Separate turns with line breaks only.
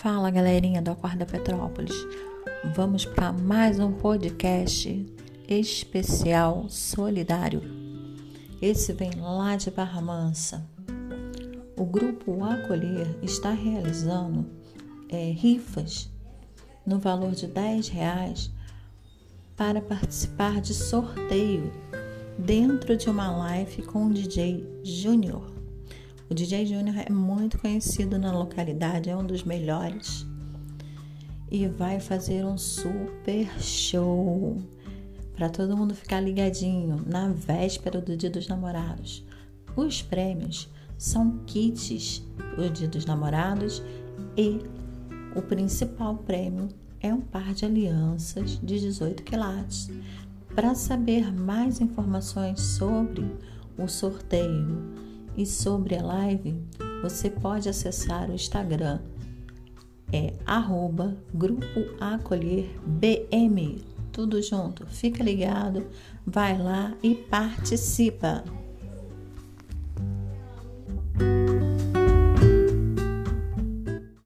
Fala galerinha do Acorda Petrópolis, vamos para mais um podcast especial solidário. Esse vem lá de Barra Mansa. O grupo Acolher está realizando é, rifas no valor de 10 reais para participar de sorteio dentro de uma live com o DJ Júnior. O DJ Júnior é muito conhecido na localidade, é um dos melhores. E vai fazer um super show para todo mundo ficar ligadinho na véspera do Dia dos Namorados. Os prêmios são kits do Dia dos Namorados e o principal prêmio é um par de alianças de 18 quilates. Para saber mais informações sobre o sorteio e sobre a live, você pode acessar o Instagram, é arroba Grupo Acolher BM. Tudo junto. Fica ligado, vai lá e participa.